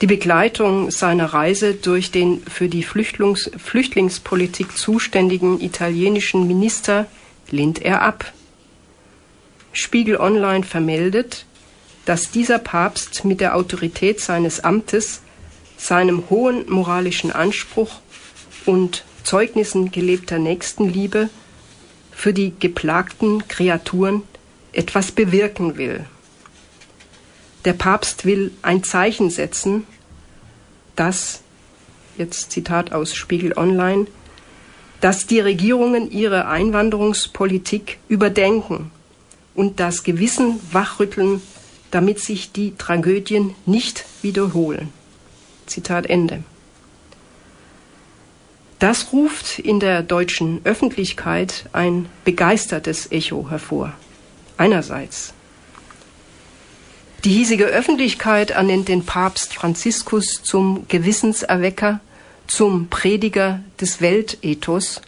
Die Begleitung seiner Reise durch den für die Flüchtlings Flüchtlingspolitik zuständigen italienischen Minister lehnt er ab. Spiegel Online vermeldet, dass dieser Papst mit der Autorität seines Amtes, seinem hohen moralischen Anspruch und Zeugnissen gelebter Nächstenliebe für die geplagten Kreaturen etwas bewirken will. Der Papst will ein Zeichen setzen, dass, jetzt Zitat aus Spiegel Online, dass die Regierungen ihre Einwanderungspolitik überdenken und das Gewissen wachrütteln, damit sich die Tragödien nicht wiederholen. Zitat Ende. Das ruft in der deutschen Öffentlichkeit ein begeistertes Echo hervor. Einerseits. Die hiesige Öffentlichkeit ernennt den Papst Franziskus zum Gewissenserwecker, zum Prediger des Weltethos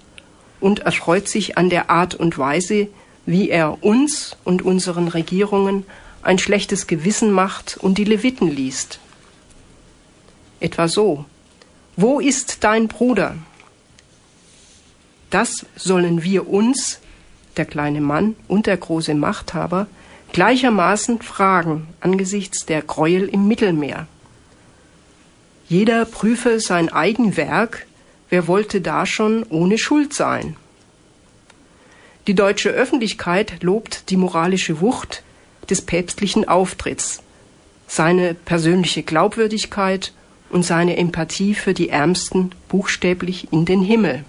und erfreut sich an der Art und Weise, wie er uns und unseren Regierungen ein schlechtes Gewissen macht und die Leviten liest. Etwa so. Wo ist dein Bruder? Das sollen wir uns, der kleine Mann und der große Machthaber, gleichermaßen fragen angesichts der Gräuel im Mittelmeer. Jeder prüfe sein eigen Werk, wer wollte da schon ohne Schuld sein? Die deutsche Öffentlichkeit lobt die moralische Wucht des päpstlichen Auftritts, seine persönliche Glaubwürdigkeit und seine Empathie für die Ärmsten buchstäblich in den Himmel.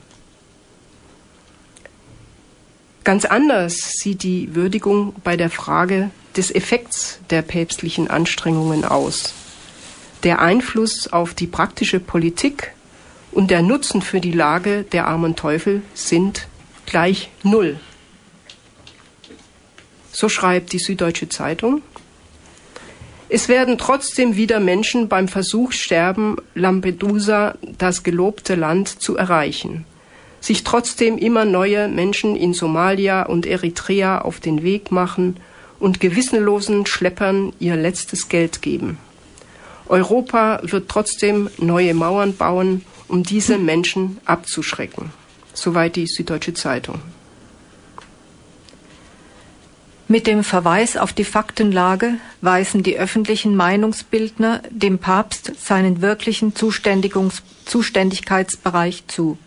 Ganz anders sieht die Würdigung bei der Frage des Effekts der päpstlichen Anstrengungen aus. Der Einfluss auf die praktische Politik und der Nutzen für die Lage der armen Teufel sind gleich null. So schreibt die Süddeutsche Zeitung. Es werden trotzdem wieder Menschen beim Versuch sterben, Lampedusa, das gelobte Land, zu erreichen. Sich trotzdem immer neue Menschen in Somalia und Eritrea auf den Weg machen und gewissenlosen Schleppern ihr letztes Geld geben. Europa wird trotzdem neue Mauern bauen, um diese Menschen abzuschrecken. Soweit die Süddeutsche Zeitung. Mit dem Verweis auf die Faktenlage weisen die öffentlichen Meinungsbildner dem Papst seinen wirklichen Zuständigkeitsbereich zu.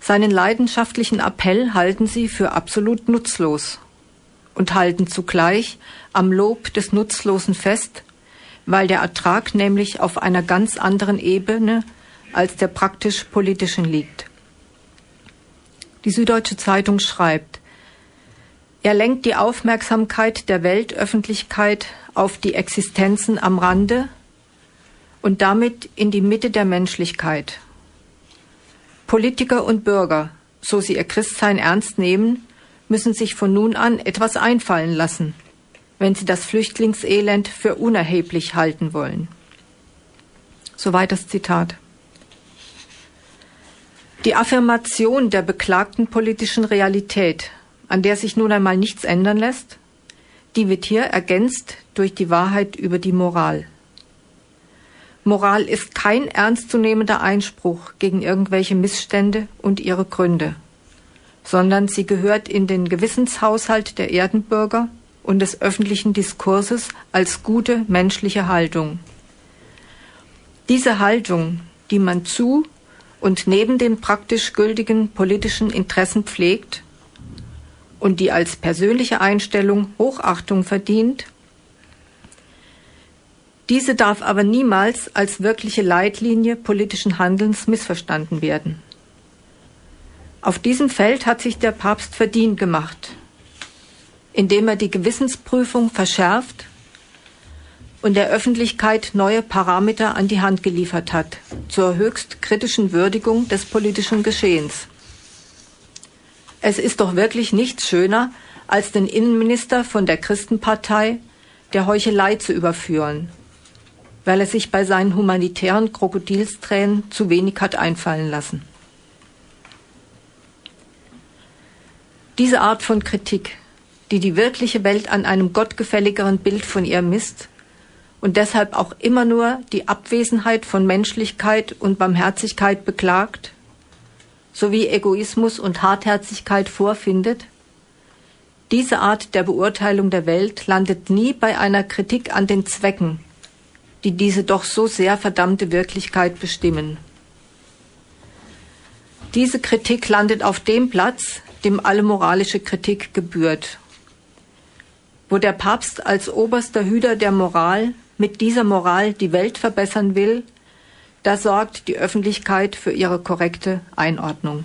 Seinen leidenschaftlichen Appell halten sie für absolut nutzlos und halten zugleich am Lob des Nutzlosen fest, weil der Ertrag nämlich auf einer ganz anderen Ebene als der praktisch politischen liegt. Die Süddeutsche Zeitung schreibt, er lenkt die Aufmerksamkeit der Weltöffentlichkeit auf die Existenzen am Rande und damit in die Mitte der Menschlichkeit. Politiker und Bürger, so sie ihr Christsein ernst nehmen, müssen sich von nun an etwas einfallen lassen, wenn sie das Flüchtlingselend für unerheblich halten wollen. Soweit das Zitat. Die Affirmation der beklagten politischen Realität an der sich nun einmal nichts ändern lässt, die wird hier ergänzt durch die Wahrheit über die Moral. Moral ist kein ernstzunehmender Einspruch gegen irgendwelche Missstände und ihre Gründe, sondern sie gehört in den Gewissenshaushalt der Erdenbürger und des öffentlichen Diskurses als gute menschliche Haltung. Diese Haltung, die man zu und neben den praktisch gültigen politischen Interessen pflegt, und die als persönliche Einstellung Hochachtung verdient, diese darf aber niemals als wirkliche Leitlinie politischen Handelns missverstanden werden. Auf diesem Feld hat sich der Papst verdient gemacht, indem er die Gewissensprüfung verschärft und der Öffentlichkeit neue Parameter an die Hand geliefert hat zur höchst kritischen Würdigung des politischen Geschehens. Es ist doch wirklich nichts schöner, als den Innenminister von der Christenpartei der Heuchelei zu überführen, weil er sich bei seinen humanitären Krokodilstränen zu wenig hat einfallen lassen. Diese Art von Kritik, die die wirkliche Welt an einem gottgefälligeren Bild von ihr misst und deshalb auch immer nur die Abwesenheit von Menschlichkeit und Barmherzigkeit beklagt, sowie Egoismus und Hartherzigkeit vorfindet, diese Art der Beurteilung der Welt landet nie bei einer Kritik an den Zwecken, die diese doch so sehr verdammte Wirklichkeit bestimmen. Diese Kritik landet auf dem Platz, dem alle moralische Kritik gebührt, wo der Papst als oberster Hüter der Moral mit dieser Moral die Welt verbessern will, da sorgt die Öffentlichkeit für ihre korrekte Einordnung.